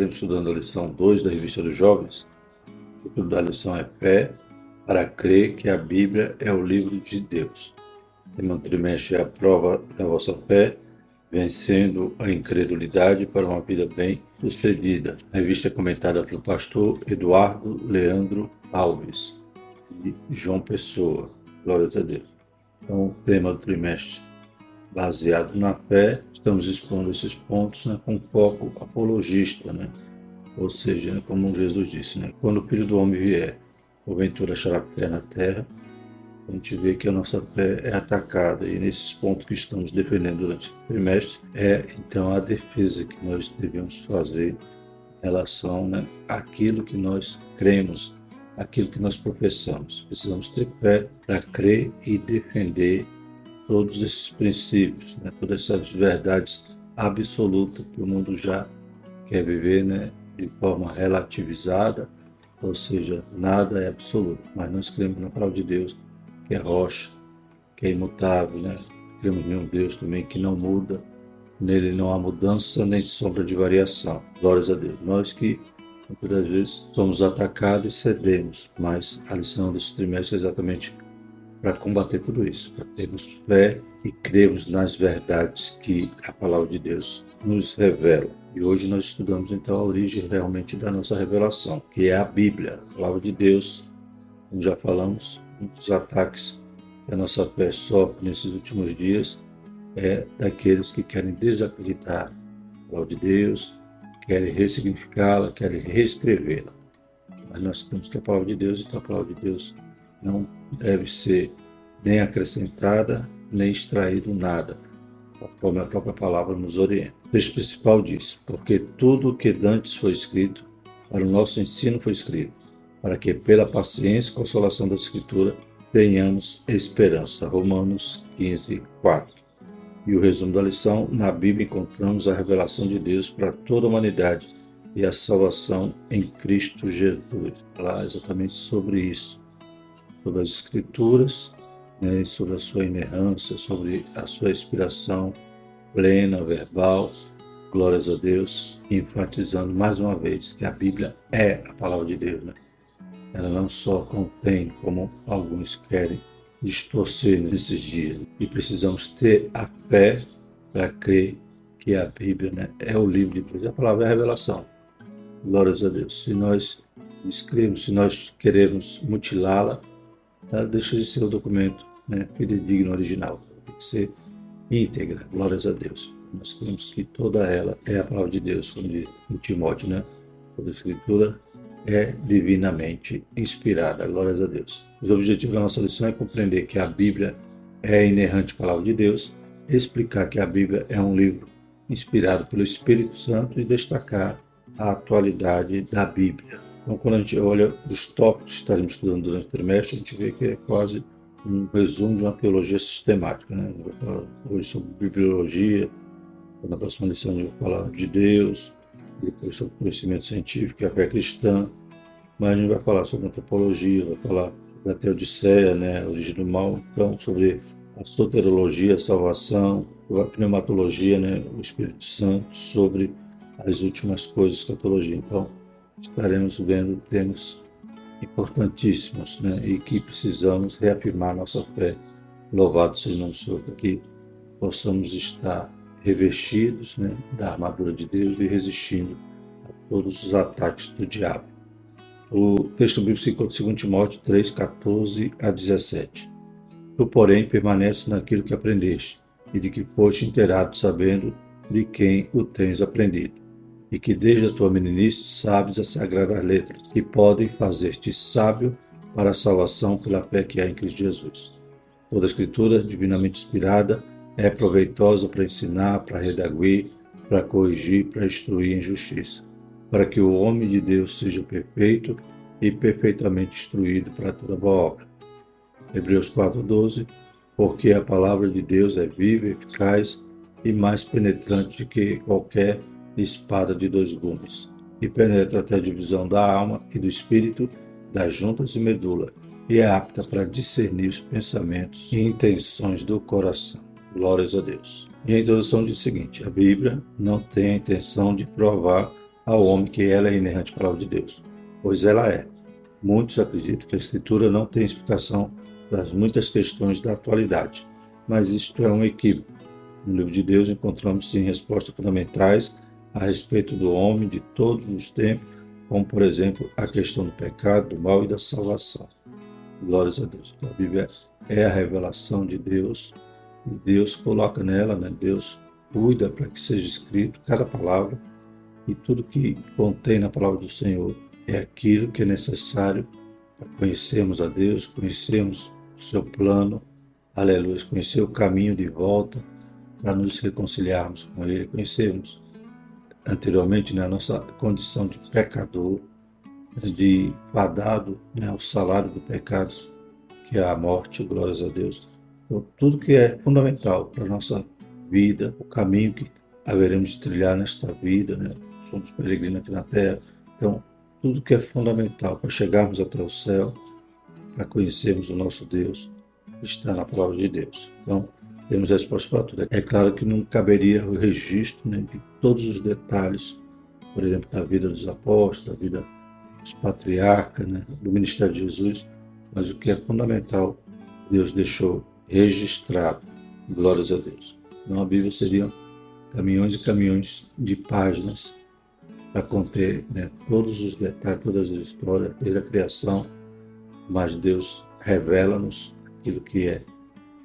Estaremos estudando a lição 2 da Revista dos Jovens. O título da lição é Fé para crer que a Bíblia é o livro de Deus. O tema do trimestre é a prova da vossa fé, vencendo a incredulidade para uma vida bem sucedida. A revista é comentada pelo pastor Eduardo Leandro Alves e João Pessoa. Glórias a Deus. Então, o tema do trimestre baseado na fé, estamos expondo esses pontos né, com foco apologista, né? ou seja, né, como Jesus disse, né, quando o Filho do Homem vier, porventura achará fé na terra, a gente vê que a nossa fé é atacada e nesses pontos que estamos defendendo durante o trimestre é então a defesa que nós devemos fazer em relação né, àquilo que nós cremos, aquilo que nós professamos. Precisamos ter fé para crer e defender todos esses princípios, né, todas essas verdades absolutas que o mundo já quer viver né, de forma relativizada, ou seja, nada é absoluto. Mas nós cremos na palavra de Deus, que é rocha, que é imutável, né? Cremos em um Deus também que não muda, nele não há mudança nem sombra de variação. Glórias a Deus. Nós que muitas vezes somos atacados e cedemos, mas a lição desse trimestre é exatamente para combater tudo isso, para termos fé e cremos nas verdades que a palavra de Deus nos revela. E hoje nós estudamos então a origem realmente da nossa revelação, que é a Bíblia, a palavra de Deus. Como já falamos, um dos ataques que a nossa fé sofre nesses últimos dias é daqueles que querem desacreditar a palavra de Deus, querem ressignificá-la, querem reescrevê-la. Mas nós temos que a palavra de Deus, então a palavra de Deus não deve ser nem acrescentada, nem extraído nada, como a própria palavra nos orienta. O texto principal diz: Porque tudo o que dantes foi escrito, para o nosso ensino foi escrito, para que pela paciência e consolação da Escritura tenhamos esperança. Romanos 15, 4. E o resumo da lição: na Bíblia encontramos a revelação de Deus para toda a humanidade e a salvação em Cristo Jesus. Falar exatamente sobre isso sobre as Escrituras, né, sobre a sua inerrância, sobre a sua inspiração plena, verbal, glórias a Deus, enfatizando mais uma vez que a Bíblia é a palavra de Deus. Né? Ela não só contém, como alguns querem distorcer nesses dias, e precisamos ter a fé para crer que a Bíblia né, é o livro de Deus, a palavra é a revelação. Glórias a Deus. Se nós escrevemos, se nós queremos mutilá-la, ela deixa de ser o documento né, fidedigno original. Tem que ser íntegra, glórias a Deus. Nós cremos que toda ela é a palavra de Deus, como diz em Timóteo, né? Toda a escritura é divinamente inspirada, glórias a Deus. Os objetivos da nossa lição é compreender que a Bíblia é a inerrante palavra de Deus, explicar que a Bíblia é um livro inspirado pelo Espírito Santo e destacar a atualidade da Bíblia. Então, quando a gente olha os tópicos que estaremos estudando durante o trimestre, a gente vê que é quase um resumo de uma teologia sistemática. Né? Hoje sobre bibliologia, na próxima lição a gente vai falar de Deus, depois sobre conhecimento científico e a fé cristã, mas a gente vai falar sobre antropologia, vai falar sobre a teodiceia, né? a origem do mal, então sobre a soterologia, a salvação, a pneumatologia, né? o Espírito Santo, sobre as últimas coisas, escatologia. Então, estaremos vendo temas importantíssimos né, e que precisamos reafirmar nossa fé. Louvado seja o nome Senhor, para que possamos estar revestidos né, da armadura de Deus e resistindo a todos os ataques do diabo. O texto bíblico se encontra em 2 Timóteo 3, 14 a 17. Tu, porém, permanece naquilo que aprendeste e de que foste inteirado, sabendo de quem o tens aprendido e que desde a tua meninice sabes as sagradas letras, que podem fazer-te sábio para a salvação pela fé que há em Cristo Jesus. Toda a escritura, divinamente inspirada, é proveitosa para ensinar, para redaguir, para corrigir, para instruir em justiça, para que o homem de Deus seja perfeito e perfeitamente instruído para toda boa obra. Hebreus 4:12 Porque a palavra de Deus é viva, eficaz e mais penetrante que qualquer espada de dois gumes, e penetra até a divisão da alma e do espírito, das juntas e medula, e é apta para discernir os pensamentos e intenções do coração. Glórias a Deus. E a introdução diz o seguinte: a Bíblia não tem a intenção de provar ao homem que ela é inerrante palavra de Deus, pois ela é. Muitos acreditam que a Escritura não tem explicação para muitas questões da atualidade, mas isto é um equívoco. No livro de Deus encontramos sim respostas fundamentais a respeito do homem de todos os tempos, como por exemplo a questão do pecado, do mal e da salvação. Glórias a Deus. Então, a Bíblia é a revelação de Deus e Deus coloca nela, né? Deus cuida para que seja escrito cada palavra e tudo que contém na palavra do Senhor é aquilo que é necessário para conhecermos a Deus, conhecermos o seu plano, aleluia, conhecer o caminho de volta para nos reconciliarmos com Ele, conhecermos anteriormente né, nossa condição de pecador, de fadado né, ao salário do pecado, que é a morte, glórias a Deus. Então, tudo que é fundamental para a nossa vida, o caminho que haveremos de trilhar nesta vida, né? somos peregrinos aqui na Terra. Então, tudo que é fundamental para chegarmos até o céu, para conhecermos o nosso Deus, está na palavra de Deus. Então, temos resposta para tudo. É claro que não caberia o registro né, de todos os detalhes, por exemplo, da vida dos apóstolos, da vida dos patriarcas, né, do ministério de Jesus, mas o que é fundamental, Deus deixou registrado. Glórias a Deus. Então a Bíblia seria caminhões e caminhões de páginas para conter né, todos os detalhes, todas as histórias, desde a criação, mas Deus revela-nos aquilo que é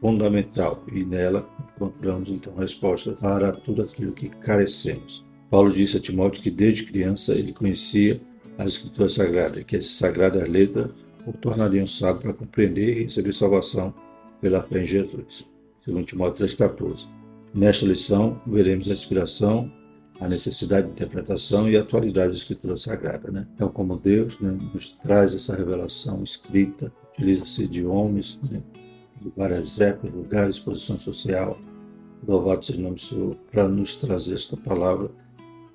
fundamental e nela encontramos então resposta para tudo aquilo que carecemos. Paulo disse a Timóteo que desde criança ele conhecia as Escrituras Sagradas, que essas sagradas letras o tornariam sábio para compreender e receber salvação pela fé em Jesus. Segundo Timóteo 3,14. Nesta lição, veremos a inspiração a necessidade de interpretação e a atualidade da Escritura Sagrada. Né? Então, como Deus né, nos traz essa revelação escrita, utiliza-se de homens, né, várias épocas, lugares, posição social. Louvado seja o nome do Senhor, para nos trazer esta palavra.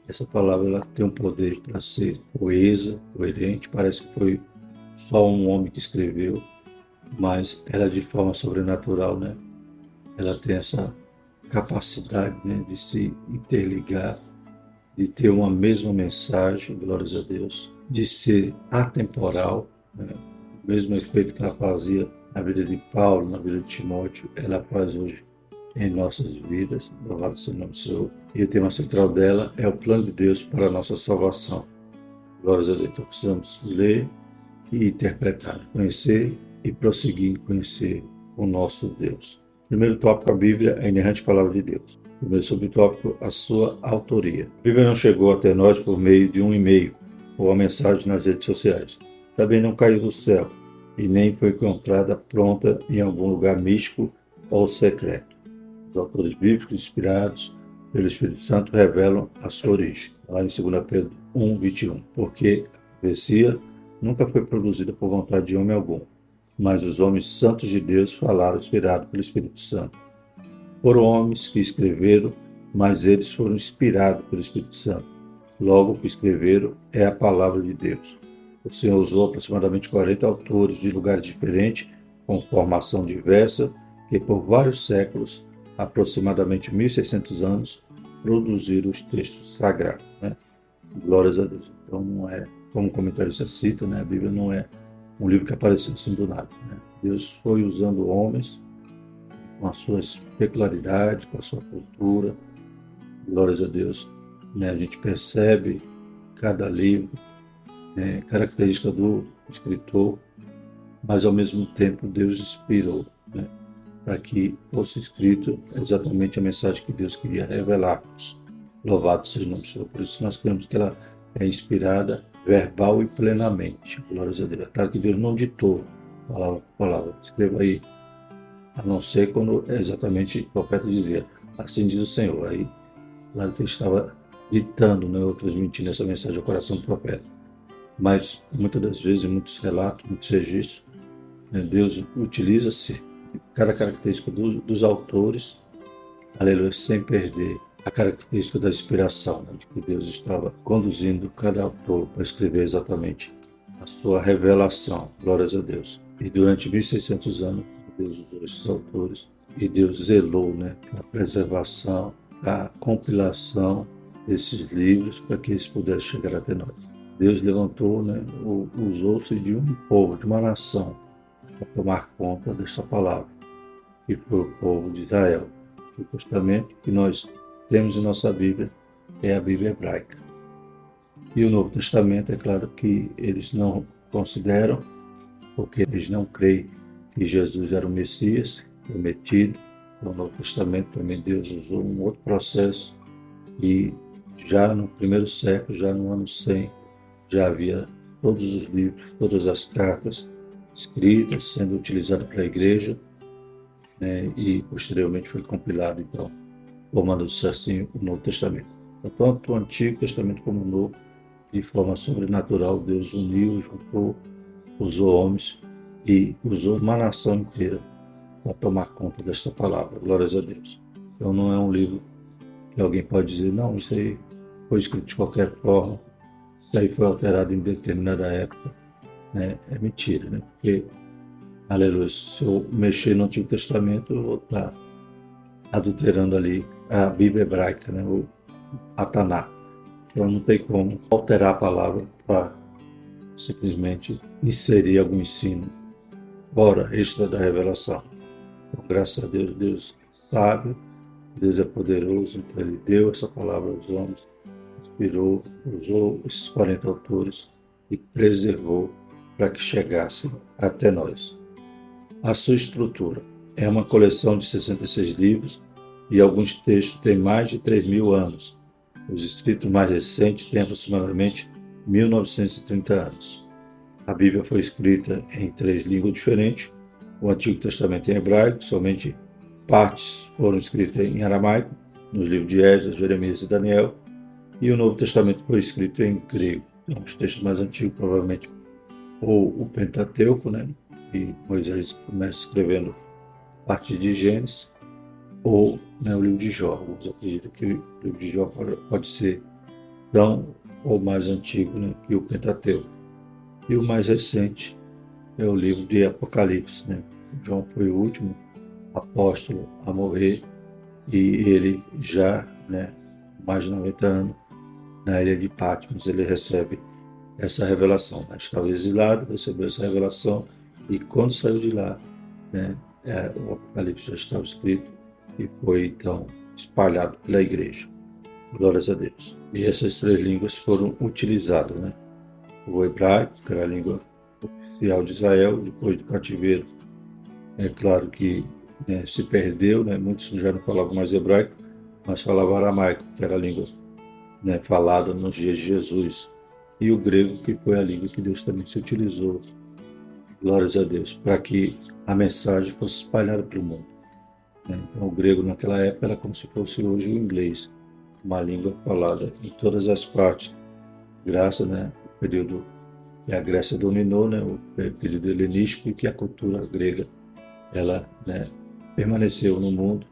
Essa palavra ela tem um poder para ser coesa, coerente. Parece que foi só um homem que escreveu, mas ela de forma sobrenatural, né? Ela tem essa capacidade né, de se interligar de ter uma mesma mensagem, glórias a Deus, de ser atemporal, né? o mesmo efeito que ela fazia na vida de Paulo, na vida de Timóteo, ela faz hoje em nossas vidas, louvado seja o nome do Senhor. E o tema central dela é o plano de Deus para a nossa salvação. Glórias a Deus. Então precisamos ler e interpretar, conhecer e prosseguir em conhecer o nosso Deus. Primeiro tópico, a Bíblia, a inerrante palavra de Deus. Primeiro subtópico, a sua autoria. A Bíblia não chegou até nós por meio de um e-mail ou uma mensagem nas redes sociais. Também não caiu do céu e nem foi encontrada pronta em algum lugar místico ou secreto. Os autores bíblicos inspirados pelo Espírito Santo revelam a sua origem, lá em 2 Pedro 1, 21. Porque a profecia nunca foi produzida por vontade de homem algum, mas os homens santos de Deus falaram inspirados pelo Espírito Santo foram homens que escreveram, mas eles foram inspirados pelo Espírito Santo. Logo, o que escreveram é a palavra de Deus. O Senhor usou aproximadamente 40 autores de lugares diferentes, com formação diversa, que por vários séculos, aproximadamente 1.600 anos, produziram os textos sagrados. Né? Glórias a Deus. Então, não é, como o comentarista cita, né? a Bíblia não é um livro que apareceu assim do nada. Né? Deus foi usando homens com as suas peculiaridades, com a sua cultura. Glórias a Deus. Né? A gente percebe cada livro, né? característica do escritor, mas ao mesmo tempo Deus inspirou né? para que fosse escrito exatamente a mensagem que Deus queria revelar-nos. Louvado seja o nome do Senhor. Por isso nós cremos que ela é inspirada verbal e plenamente. Glórias a Deus. É claro que Deus não ditou palavra por palavra. Escreva aí a não ser quando exatamente o profeta dizia, assim diz o Senhor. Aí, claro que ele estava ditando, né, ou transmitindo essa mensagem ao coração do profeta. Mas, muitas das vezes, muitos relatos, muitos registros, né, Deus utiliza-se cada característica do, dos autores, aleluia, sem perder a característica da inspiração, né, de que Deus estava conduzindo cada autor para escrever exatamente a sua revelação. Glórias a Deus. E durante 1600 anos, Deus usou esses autores e Deus zelou né, a preservação, a compilação desses livros para que eles pudessem chegar até nós. Deus levantou, né, usou-se de um povo, de uma nação, para tomar conta dessa palavra, que foi o povo de Israel. O Testamento que nós temos em nossa Bíblia é a Bíblia hebraica. E o Novo Testamento, é claro que eles não consideram, porque eles não creem que Jesus era o Messias prometido. No Novo Testamento também Deus usou um outro processo e já no primeiro século, já no ano 100, já havia todos os livros, todas as cartas escritas sendo utilizadas pela igreja né, e posteriormente foi compilado então formando-se assim o Novo Testamento. Tanto o Antigo Testamento como o Novo, de forma sobrenatural, Deus uniu, juntou, usou homens e usou uma nação inteira para tomar conta desta palavra. Glórias a Deus. Então não é um livro que alguém pode dizer, não, isso aí foi escrito de qualquer forma, isso aí foi alterado em determinada época. Né? É mentira, né? Porque, aleluia, se eu mexer no Antigo Testamento, eu vou estar adulterando ali a Bíblia hebraica, né? o Ataná. Então não tem como alterar a palavra para simplesmente inserir algum ensino fora extra da revelação. Então, graças a Deus, Deus sabe, Deus é poderoso, então Ele deu essa palavra aos homens, inspirou, usou esses 40 autores e preservou para que chegassem até nós. A sua estrutura é uma coleção de 66 livros e alguns textos têm mais de 3 mil anos. Os escritos mais recentes têm aproximadamente 1930 anos. A Bíblia foi escrita em três línguas diferentes. O Antigo Testamento em hebraico, somente partes foram escritas em aramaico, nos livros de Esdras, Jeremias e Daniel, e o Novo Testamento foi escrito em grego. Então, os textos mais antigos, provavelmente, ou o Pentateuco, né? E Moisés começa escrevendo a partir de Gênesis, ou né, o livro de Jó. Acreditam que o livro de Jó pode ser tão ou mais antigo né, que o Pentateuco. E o mais recente é o livro de Apocalipse. Né? João foi o último apóstolo a morrer e ele já, né, mais de 90 anos, na ilha de Patmos, ele recebe essa revelação. Né? Estava exilado, recebeu essa revelação e quando saiu de lá, né, é, o Apocalipse já estava escrito e foi então espalhado pela igreja. Glórias a Deus. E essas três línguas foram utilizadas, né? O hebraico, que era a língua oficial de Israel, depois do cativeiro. É claro que né, se perdeu, né? Muitos já não falavam mais hebraico, mas falavam aramaico, que era a língua né, falada nos dias de Jesus. E o grego, que foi a língua que Deus também se utilizou. Glórias a Deus, para que a mensagem fosse espalhada pelo mundo. Né? Então, o grego naquela época era como se fosse hoje o inglês, uma língua falada em todas as partes, graças né, ao período que a Grécia dominou, né, o período helenístico, e que a cultura grega ela né, permaneceu no mundo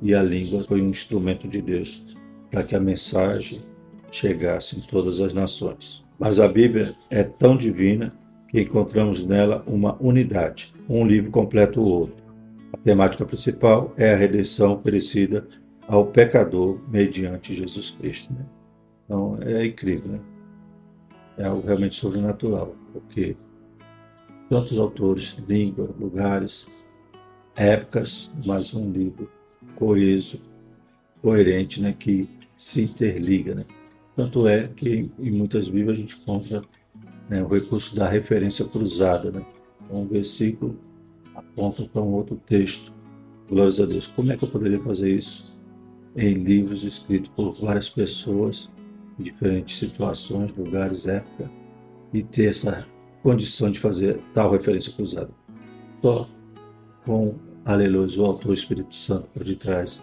e a língua foi um instrumento de Deus para que a mensagem chegasse em todas as nações. Mas a Bíblia é tão divina que encontramos nela uma unidade. Um livro completa o outro. A temática principal é a redenção oferecida ao pecador mediante Jesus Cristo. Né? Então é incrível, né? É algo realmente sobrenatural, porque tantos autores, língua, lugares, épocas, mas um livro coeso, coerente, né? Que se interliga, né? Tanto é que em muitas Bíblias a gente encontra né, o recurso da referência cruzada, né? Então, um versículo aponta para um outro texto. Glórias a Deus. Como é que eu poderia fazer isso? Em livros escritos por várias pessoas, em diferentes situações, lugares, época, e ter essa condição de fazer tal referência cruzada. Só com, aleluia, o autor Espírito Santo por detrás,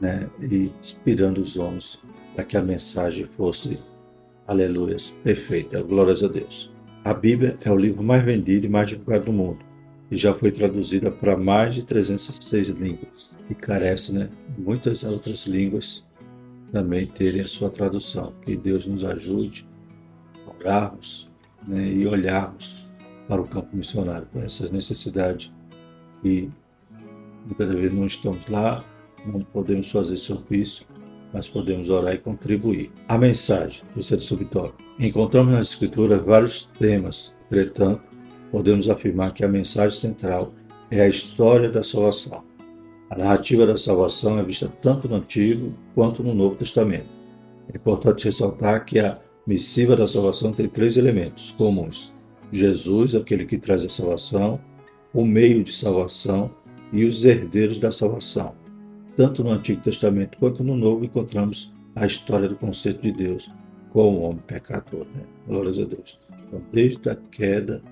né? e inspirando os homens para que a mensagem fosse, aleluia, perfeita. Glórias a Deus. A Bíblia é o livro mais vendido e mais divulgado do mundo e já foi traduzida para mais de 306 línguas e carece, né, muitas outras línguas também terem a sua tradução. Que Deus nos ajude a orarmos né, e olharmos para o campo missionário, para essas necessidades e muitas vezes não estamos lá, não podemos fazer serviço mas podemos orar e contribuir. A mensagem, terceiro subtópico. Encontramos nas Escrituras vários temas, entretanto, podemos afirmar que a mensagem central é a história da salvação. A narrativa da salvação é vista tanto no Antigo quanto no Novo Testamento. É importante ressaltar que a missiva da salvação tem três elementos comuns: Jesus, aquele que traz a salvação, o meio de salvação e os herdeiros da salvação. Tanto no Antigo Testamento quanto no Novo encontramos a história do conceito de Deus com o homem pecador. Né? Glórias a Deus. Então, desde a queda,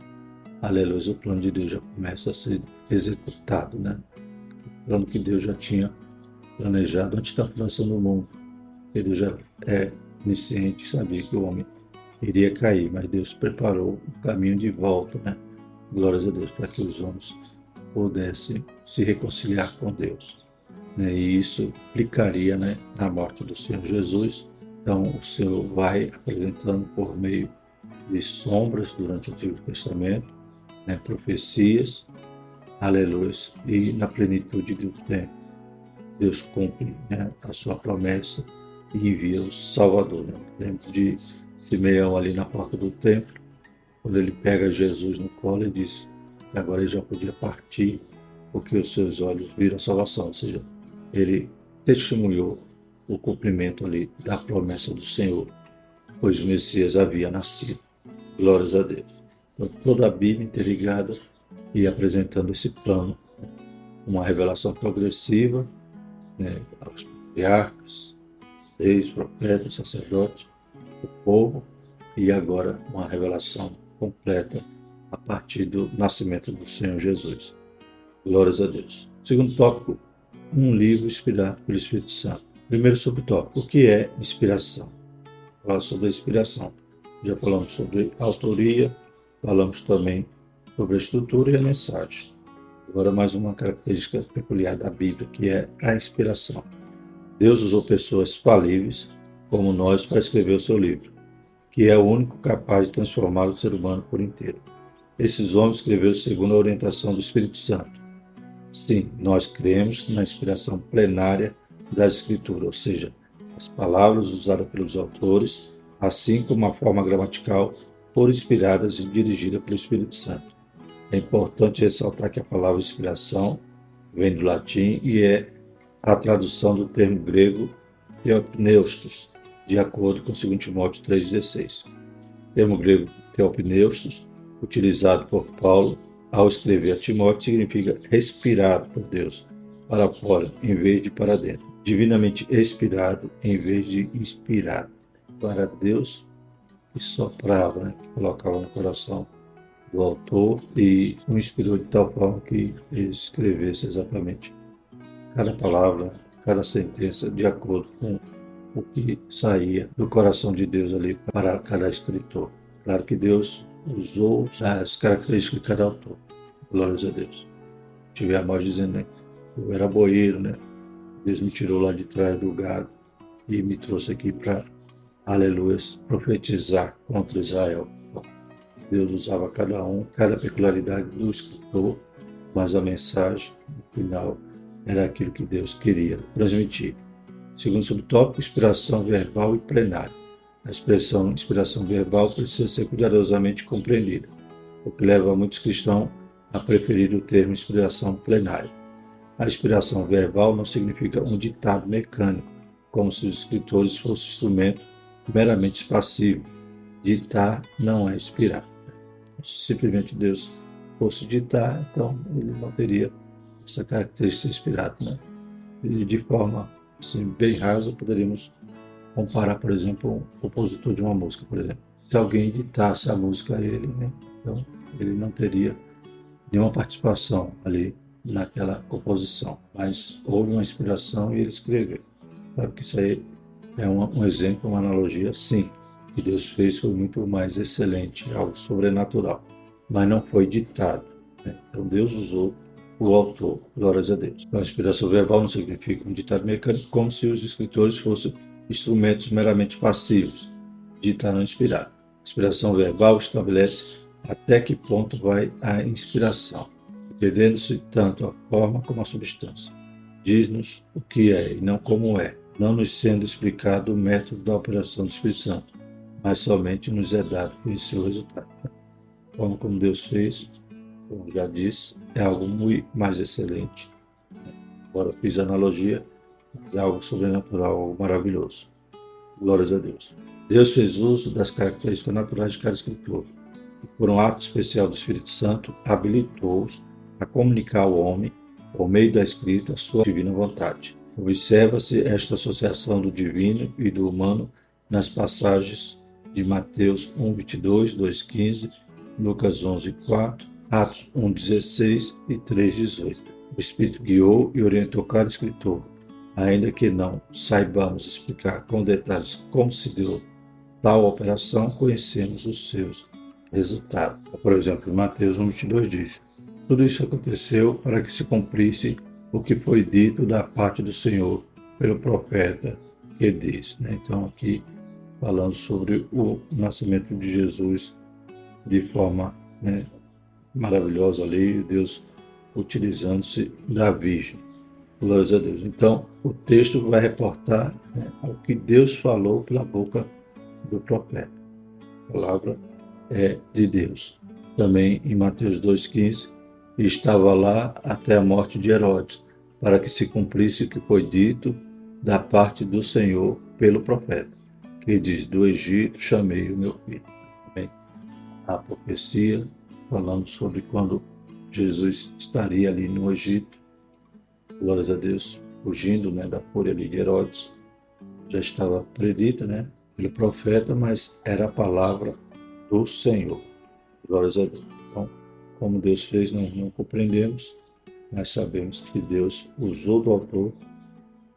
aleluia, o plano de Deus já começa a ser executado. Né? O plano que Deus já tinha planejado antes da fundação do mundo. Ele já é onisciente, sabia que o homem iria cair, mas Deus preparou o caminho de volta, né? Glórias a Deus, para que os homens pudessem se reconciliar com Deus. Né? E isso implicaria né, na morte do Senhor Jesus. Então, o Senhor vai apresentando por meio de sombras durante o Antigo Testamento, né, profecias, aleluia, e na plenitude do tempo, Deus cumpre né, a sua promessa e envia o Salvador. Né? Lembro de Simeão ali na porta do templo, quando ele pega Jesus no colo e diz que agora ele já podia partir, porque os seus olhos viram a salvação, ou seja, ele testemunhou o cumprimento ali da promessa do Senhor, pois o Messias havia nascido. Glórias a Deus. Então, toda a Bíblia interligada e apresentando esse plano, uma revelação progressiva né, aos patriarcas, reis, profetas, sacerdotes, o povo, e agora uma revelação completa a partir do nascimento do Senhor Jesus. Glórias a Deus. Segundo tópico, um livro inspirado pelo Espírito Santo. Primeiro subtópico, o que é inspiração? Falar sobre a inspiração. Já falamos sobre autoria, falamos também sobre a estrutura e a mensagem. Agora mais uma característica peculiar da Bíblia, que é a inspiração. Deus usou pessoas falíveis, como nós, para escrever o seu livro, que é o único capaz de transformar o ser humano por inteiro. Esses homens escreveram segundo a orientação do Espírito Santo Sim, nós cremos na inspiração plenária das Escrituras, ou seja, as palavras usadas pelos autores, assim como a forma gramatical, foram inspiradas e dirigidas pelo Espírito Santo. É importante ressaltar que a palavra inspiração vem do latim e é a tradução do termo grego theopneustos, de acordo com 2 Timóteo 3,16. O termo grego theopneustos, utilizado por Paulo, ao escrever a Timóteo significa respirado por Deus para fora em vez de para dentro. Divinamente expirado em vez de inspirado. Para Deus que soprava, né, que colocava no coração do autor e o inspirou de tal forma que ele escrevesse exatamente cada palavra, cada sentença de acordo com o que saía do coração de Deus ali para cada escritor. Claro que Deus usou as características de cada autor. Glórias a Deus. Tive a voz dizendo, né? Eu era boeiro, né? Deus me tirou lá de trás do gado e me trouxe aqui para, aleluia, profetizar contra Israel. Deus usava cada um, cada peculiaridade do escritor, mas a mensagem, no final, era aquilo que Deus queria transmitir. Segundo subtópico, inspiração verbal e plenária. A expressão inspiração verbal precisa ser cuidadosamente compreendida, o que leva muitos cristãos a preferir o termo inspiração plenária. A inspiração verbal não significa um ditado mecânico, como se os escritores fossem instrumento meramente passivo. Ditar não é inspirar. Se simplesmente Deus fosse ditar, então ele não teria essa característica inspirada. Né? E de forma assim, bem rasa, poderíamos comparar, por exemplo, um compositor de uma música, por exemplo. Se alguém ditasse a música a ele, né? então ele não teria nenhuma participação ali naquela composição, mas houve uma inspiração e ele escreveu. Claro que isso aí é um, um exemplo, uma analogia sim, que Deus fez foi muito mais excelente, algo sobrenatural, mas não foi ditado. Né? Então Deus usou o autor, glórias a Deus. Então, a inspiração verbal não significa um ditado mecânico, como se os escritores fossem instrumentos meramente passivos, ditar não inspirar. A inspiração verbal estabelece até que ponto vai a inspiração, entendendo-se tanto a forma como a substância. Diz-nos o que é e não como é. não nos sendo explicado o método da operação do Espírito Santo, mas somente nos é dado conhecer o resultado. A forma como Deus fez, como já disse, é algo muito mais excelente. Agora fiz analogia, é algo sobrenatural, maravilhoso. Glórias a Deus. Deus fez uso das características naturais de cada escritor e, por um ato especial do Espírito Santo, habilitou-os a comunicar ao homem, por meio da escrita, sua divina vontade. Observa-se esta associação do divino e do humano nas passagens de Mateus 1, 22, 2, 15, Lucas 11, 4, Atos 1, 16 e 3, 18. O Espírito guiou e orientou cada escritor, ainda que não saibamos explicar com detalhes como se deu tal operação, conhecemos os seus resultados. Por exemplo, Mateus 1, 22 diz: Tudo isso aconteceu para que se cumprisse o que foi dito da parte do Senhor pelo profeta que diz. Né? Então, aqui falando sobre o nascimento de Jesus de forma né, maravilhosa ali, Deus utilizando-se da Virgem. Glórias a Deus. Então, o texto vai reportar né, o que Deus falou pela boca do profeta. A palavra é de Deus. Também em Mateus 2,15, estava lá até a morte de Herodes, para que se cumprisse o que foi dito da parte do Senhor pelo profeta, que diz: Do Egito chamei o meu filho. Também a profecia falando sobre quando Jesus estaria ali no Egito, glórias a Deus, fugindo né, da fúria de Herodes. Já estava predita né, pelo profeta, mas era a palavra do Senhor. Glórias a Deus. Então, como Deus fez, nós não compreendemos, mas sabemos que Deus usou do autor,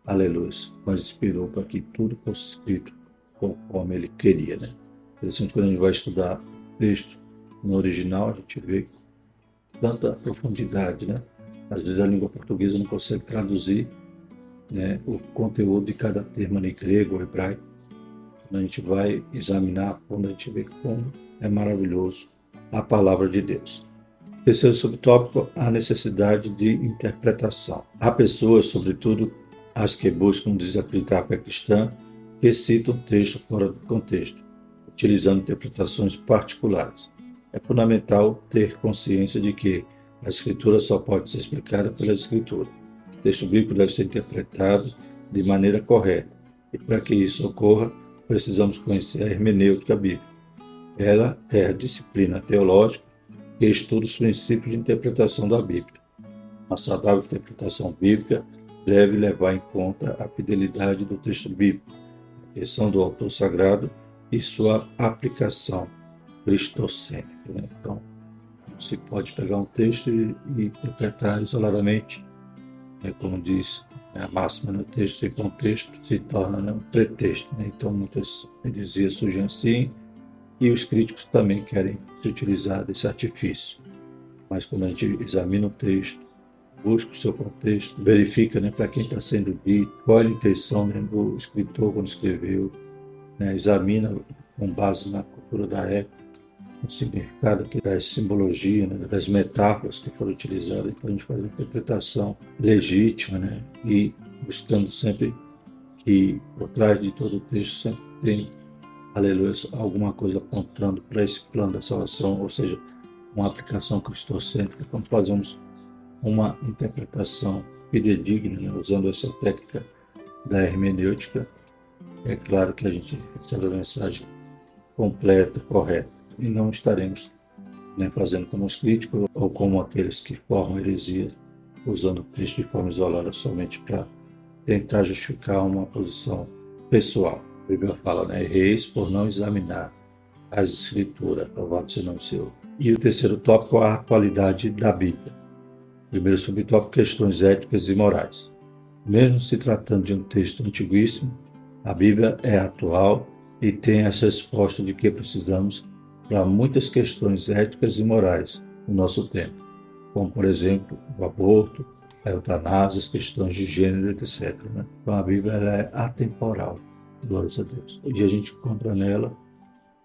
aleluia, mas inspirou para que tudo fosse escrito conforme ele queria. Né? Interessante quando a gente vai estudar texto no original, a gente vê tanta profundidade, né? Às vezes a língua portuguesa não consegue traduzir né, o conteúdo de cada termo em grego ou hebraico. Quando a gente vai examinar, quando a gente vê como é maravilhoso a palavra de Deus. Terceiro subtópico, a necessidade de interpretação. Há pessoas, sobretudo as que buscam desacreditar a fé cristã, que citam texto fora do contexto, utilizando interpretações particulares. É fundamental ter consciência de que a Escritura só pode ser explicada pela Escritura. O texto bíblico deve ser interpretado de maneira correta, e para que isso ocorra, precisamos conhecer a hermenêutica bíblica. Ela é a disciplina teológica que estuda os princípios de interpretação da Bíblia. Uma saudável interpretação bíblica deve levar em conta a fidelidade do texto bíblico, a questão do autor sagrado e sua aplicação cristocêntrica. Né? Então, se pode pegar um texto e, e interpretar isoladamente, né? como diz né, a máxima no texto, sem contexto, se torna né, um pretexto. Né? Então, muitas heresias surgem assim, e os críticos também querem se utilizar desse artifício. Mas quando a gente examina o texto, busca o seu contexto, verifica né, para quem está sendo dito, qual é a intenção né, do escritor quando escreveu, né, examina com base na cultura da época, o significado aqui das simbologias, né, das metáforas que foram utilizadas para a gente fazer uma interpretação legítima, né, e buscando sempre que por trás de todo o texto sempre tem aleluia, alguma coisa apontando para esse plano da salvação, ou seja, uma aplicação cristocêntrica, quando fazemos uma interpretação fidedigna, né, usando essa técnica da hermenêutica, é claro que a gente recebe a mensagem completa, correta, e não estaremos né, fazendo como os críticos ou como aqueles que formam heresias, usando Cristo de forma isolada somente para tentar justificar uma posição pessoal. A Bíblia fala, né? Reis por não examinar as escrituras, louvado seja o Senhor. E o terceiro tópico, a atualidade da Bíblia. Primeiro subtópico, questões éticas e morais. Mesmo se tratando de um texto antiguíssimo, a Bíblia é atual e tem as respostas de que precisamos para muitas questões éticas e morais no nosso tempo, como, por exemplo, o aborto, a eutanásia, as questões de gênero, etc. Né? Então, a Bíblia é atemporal Glórias a Deus. E a gente encontra nela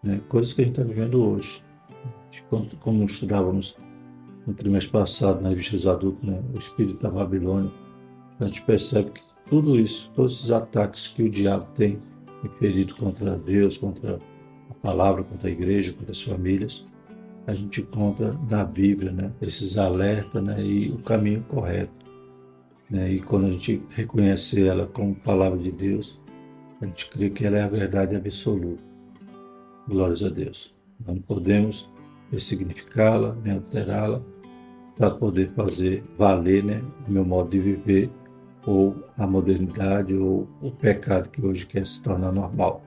né, coisas que a gente está vivendo hoje. Como estudávamos no trimestre passado na revista dos adultos, né, o espírito da Babilônia, a gente percebe que tudo isso, todos esses ataques que o diabo tem inferido contra Deus, contra palavra, contra a igreja, contra as famílias, a gente encontra na Bíblia, né? Esses alertas, né? E o caminho correto, né? E quando a gente reconhece ela como palavra de Deus, a gente crê que ela é a verdade absoluta. Glórias a Deus. Não podemos ressignificá-la, nem alterá-la, para poder fazer valer né, o meu modo de viver, ou a modernidade, ou o pecado que hoje quer se tornar normal.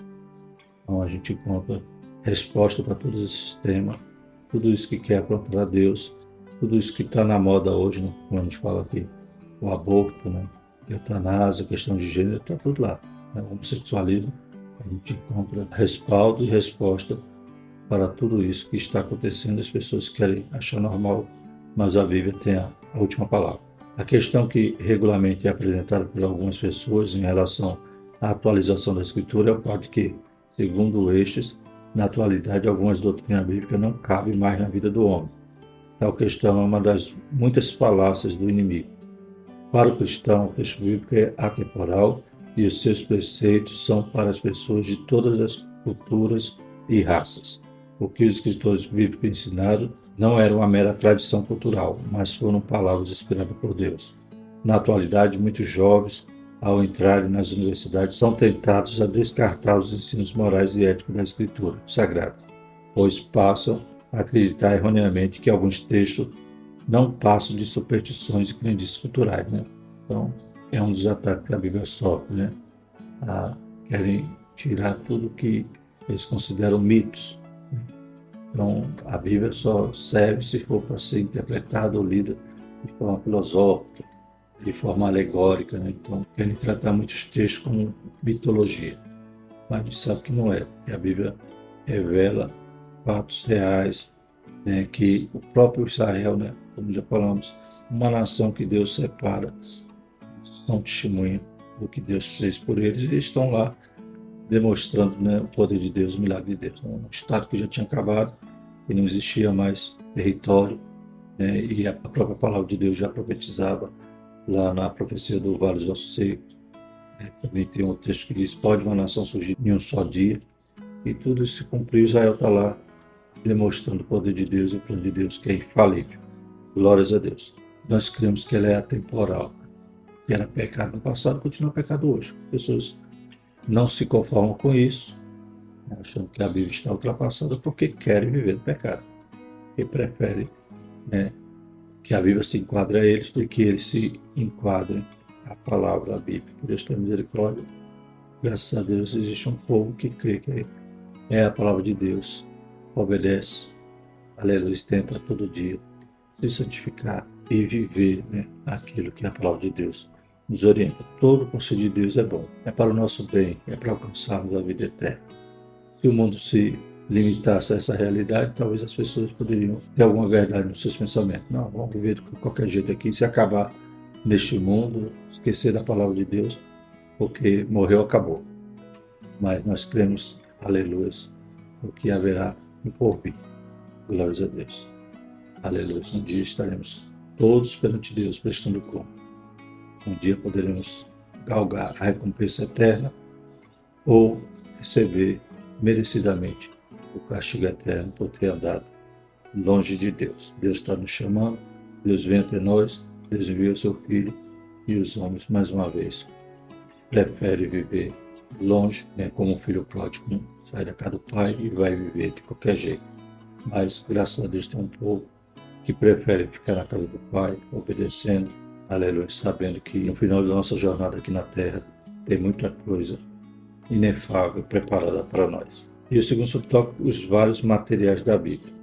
Então a gente encontra resposta para todos esses temas, tudo isso que quer para Deus, tudo isso que está na moda hoje, né, como a gente fala aqui, o aborto, né, a eutanásia, a questão de gênero, está tudo lá. Né, o homossexualismo, a gente encontra respaldo e resposta para tudo isso que está acontecendo. As pessoas querem achar normal, mas a Bíblia tem a, a última palavra. A questão que regularmente é apresentada por algumas pessoas em relação à atualização da Escritura é o fato de que, segundo estes, na atualidade algumas doutrinas bíblicas não cabem mais na vida do homem. Tal questão é uma das muitas falácias do inimigo. Para o cristão, o texto bíblico é atemporal e os seus preceitos são para as pessoas de todas as culturas e raças. O que os escritores bíblicos ensinaram não era uma mera tradição cultural, mas foram palavras inspiradas por Deus. Na atualidade, muitos jovens, ao entrarem nas universidades, são tentados a descartar os ensinos morais e éticos da Escritura Sagrada, pois passam a acreditar erroneamente que alguns textos não passam de superstições e crendices culturais. Né? Então, é um dos ataques que a Bíblia sofre. Né? Ah, querem tirar tudo que eles consideram mitos então, a Bíblia só serve se for para ser interpretada ou lida de forma filosófica, de forma alegórica. Né? Então, querem tratar muitos textos como mitologia. Mas a gente sabe que não é, que a Bíblia revela fatos reais, né? que o próprio Israel, né? como já falamos, uma nação que Deus separa, são testemunha do que Deus fez por eles e estão lá demonstrando né, o poder de Deus, o milagre de Deus. Um estado que já tinha acabado, e não existia mais território, né, e a própria palavra de Deus já profetizava lá na profecia do Vale dos Ossos Secos. Né, também tem um texto que diz: pode uma nação surgir em um só dia, e tudo isso se cumpriu. Israel está lá demonstrando o poder de Deus e o plano de Deus que é infalível. Glórias a Deus. Nós cremos que ela é atemporal. Que era pecado no passado, continua pecado hoje. As pessoas não se conformam com isso, achando que a Bíblia está ultrapassada porque querem viver no pecado. E preferem né, que a Bíblia se enquadre a eles do que eles se enquadrem à palavra da Bíblia. Que Deus tenha misericórdia. Graças a Deus existe um povo que crê que é a palavra de Deus, obedece, aleluia, tenta todo dia se santificar e viver né, aquilo que é a palavra de Deus nos orienta. Todo o conselho de Deus é bom, é para o nosso bem, é para alcançarmos a vida eterna. Se o mundo se limitasse a essa realidade, talvez as pessoas poderiam ter alguma verdade nos seus pensamentos. Não, vamos viver de qualquer jeito aqui, se acabar neste mundo, esquecer da palavra de Deus, porque morreu, acabou. Mas nós cremos, aleluia, o que haverá no porvir. Glórias a Deus. Aleluia. Um dia estaremos todos perante Deus prestando conta um dia poderemos galgar a recompensa eterna ou receber merecidamente o castigo eterno por ter andado longe de Deus. Deus está nos chamando, Deus vem até nós, Deus envia o seu Filho e os homens, mais uma vez, preferem viver longe, né, como um filho pródigo, né? sai da casa do pai e vai viver de qualquer jeito. Mas, graças a Deus, tem um povo que prefere ficar na casa do pai, obedecendo, Aleluia, sabendo que no final da nossa jornada aqui na Terra tem muita coisa inefável preparada para nós. E o segundo subtópico, os vários materiais da Bíblia.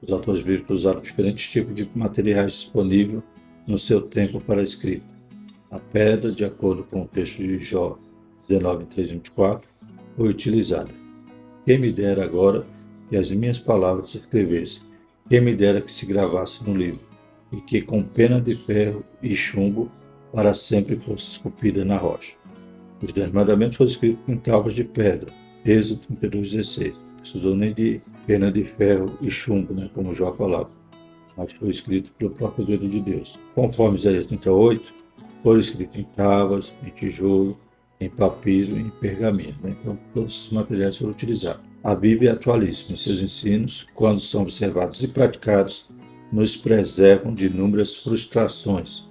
Os autores bíblicos usaram diferentes tipos de materiais disponíveis no seu tempo para a escrita. A pedra, de acordo com o texto de Jó 19, 3, 24, foi utilizada. Quem me dera agora que as minhas palavras se escrevessem, quem me dera que se gravasse no livro e que com pena de ferro e chumbo para sempre fosse esculpida na rocha. Os dez mandamentos foram escritos com tábuas de pedra, Êxodo 32, 16. Não precisou nem de pena de ferro e chumbo, né, como Jó falava, mas foi escrito pelo próprio dedo de Deus. Conforme Isaías 38, Foi escrito em tábuas, em tijolo, em papiro em pergaminho. Né? Então, todos os materiais foram utilizados. A Bíblia é atualíssima seus ensinos, quando são observados e praticados, nos preservam de inúmeras frustrações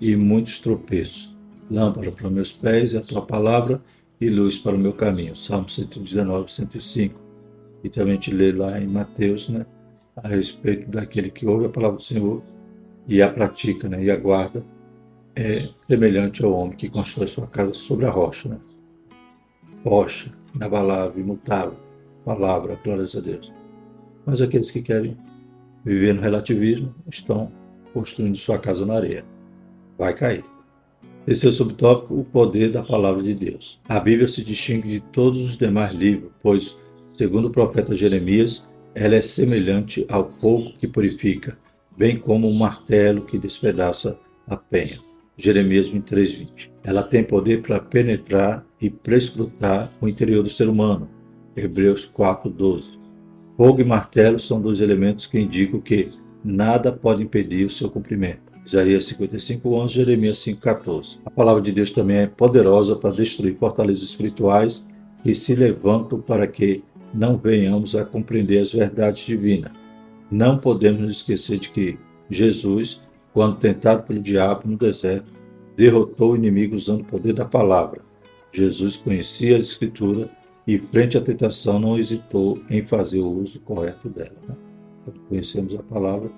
e muitos tropeços. Lâmpada para meus pés e a tua palavra e luz para o meu caminho. Salmo 119, 105. E também te lê lá em Mateus, né, a respeito daquele que ouve a palavra do Senhor e a pratica, né, e aguarda, é semelhante ao homem que constrói sua casa sobre a rocha, né? Rocha, inabalável, imutável palavra, glórias a Deus. Mas aqueles que querem viver no relativismo estão construindo sua casa na areia. Vai cair. Esse é o subtópico, o poder da palavra de Deus. A Bíblia se distingue de todos os demais livros, pois, segundo o profeta Jeremias, ela é semelhante ao fogo que purifica, bem como um martelo que despedaça a penha. Jeremias 23:20. Ela tem poder para penetrar e prescrutar o interior do ser humano, Hebreus 4:12. Fogo e martelo são dois elementos que indicam que nada pode impedir o seu cumprimento. Isaías 55:11, Jeremias 5:14. A palavra de Deus também é poderosa para destruir fortalezas espirituais que se levantam para que não venhamos a compreender as verdades divinas. Não podemos esquecer de que Jesus, quando tentado pelo diabo no deserto, derrotou o inimigo usando o poder da palavra. Jesus conhecia as Escrituras e, frente à tentação, não hesitou em fazer o uso correto dela. Né? Conhecemos a palavra,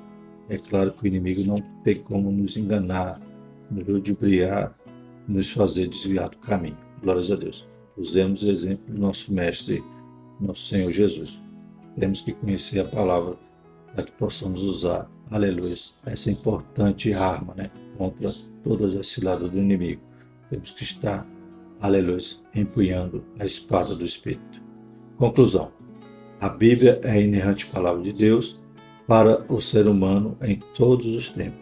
é claro que o inimigo não tem como nos enganar, nos ludibriar, nos fazer desviar do caminho. Glórias a Deus. Usemos o exemplo do nosso Mestre, nosso Senhor Jesus. Temos que conhecer a palavra para que possamos usar, aleluia, essa importante arma né, contra todas as ciladas do inimigo. Temos que estar aleluia, empunhando a espada do Espírito. Conclusão. A Bíblia é a inerrante palavra de Deus para o ser humano em todos os tempos.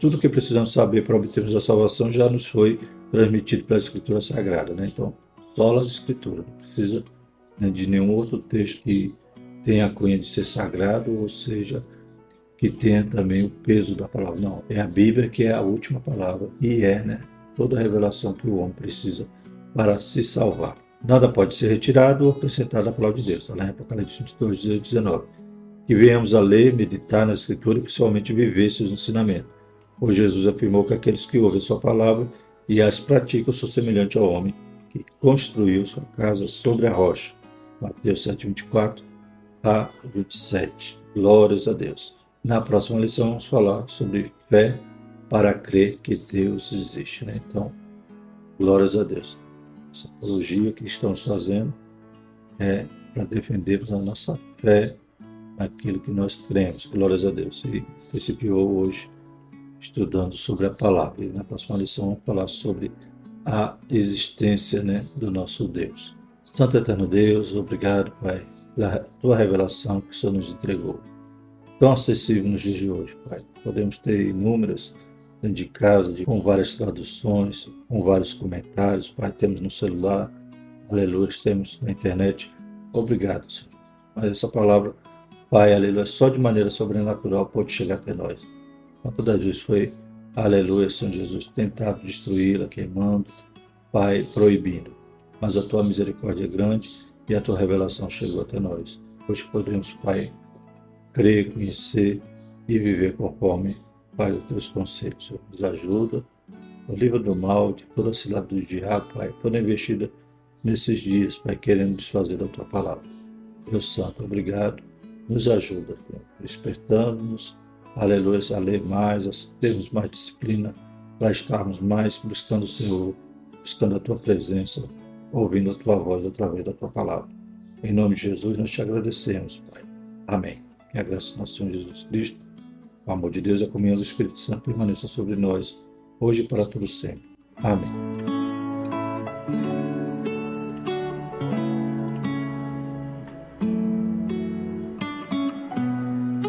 Tudo o que precisamos saber para obtermos a salvação já nos foi transmitido pela Escritura Sagrada. Né? Então, só as Escrituras. Não precisa né, de nenhum outro texto que tenha a cunha de ser sagrado, ou seja, que tenha também o peso da palavra. Não, é a Bíblia que é a última palavra e é né, toda a revelação que o homem precisa para se salvar. Nada pode ser retirado ou acrescentado à palavra de Deus. Está lá em Apocalipse 22, 19. Que venhamos a ler, meditar na Escritura e principalmente viver seus ensinamentos. Pois Jesus afirmou que aqueles que ouvem sua palavra e as praticam são semelhantes ao homem que construiu sua casa sobre a rocha. Mateus 7, 24 a 27. Glórias a Deus. Na próxima lição vamos falar sobre fé para crer que Deus existe. Né? Então, glórias a Deus essa apologia que estamos fazendo é para defendermos a nossa fé naquilo que nós cremos. Glórias a Deus. E principiou hoje estudando sobre a palavra. E na próxima lição vamos falar sobre a existência né, do nosso Deus. Santo Eterno Deus, obrigado, Pai, pela tua revelação que o Senhor nos entregou. Tão acessível nos dias de hoje, Pai. Podemos ter inúmeras dentro de casa, de, com várias traduções, com vários comentários. Pai, temos no celular, aleluia, temos na internet. Obrigado, Senhor. Mas essa palavra, Pai, aleluia, só de maneira sobrenatural pode chegar até nós. Quantas vezes foi, aleluia, Senhor Jesus, tentado destruí-la, queimando, Pai, proibindo. Mas a tua misericórdia é grande e a tua revelação chegou até nós. Hoje podemos, Pai, crer, conhecer e viver conforme Pai, os teus conselhos. Senhor, nos ajuda. O livro do mal, de toda a cilada do diabo, Pai, toda investida nesses dias, Pai, querendo desfazer da tua palavra. Deus Santo, obrigado. Nos ajuda, despertando-nos, aleluia, a ler mais, a termos mais disciplina, para estarmos mais buscando o Senhor, buscando a tua presença, ouvindo a tua voz através da tua palavra. Em nome de Jesus, nós te agradecemos, Pai. Amém. Que a graça do nosso Senhor Jesus Cristo o amor de Deus e a comunhão do Espírito Santo permaneça sobre nós, hoje e para todo sempre. Amém.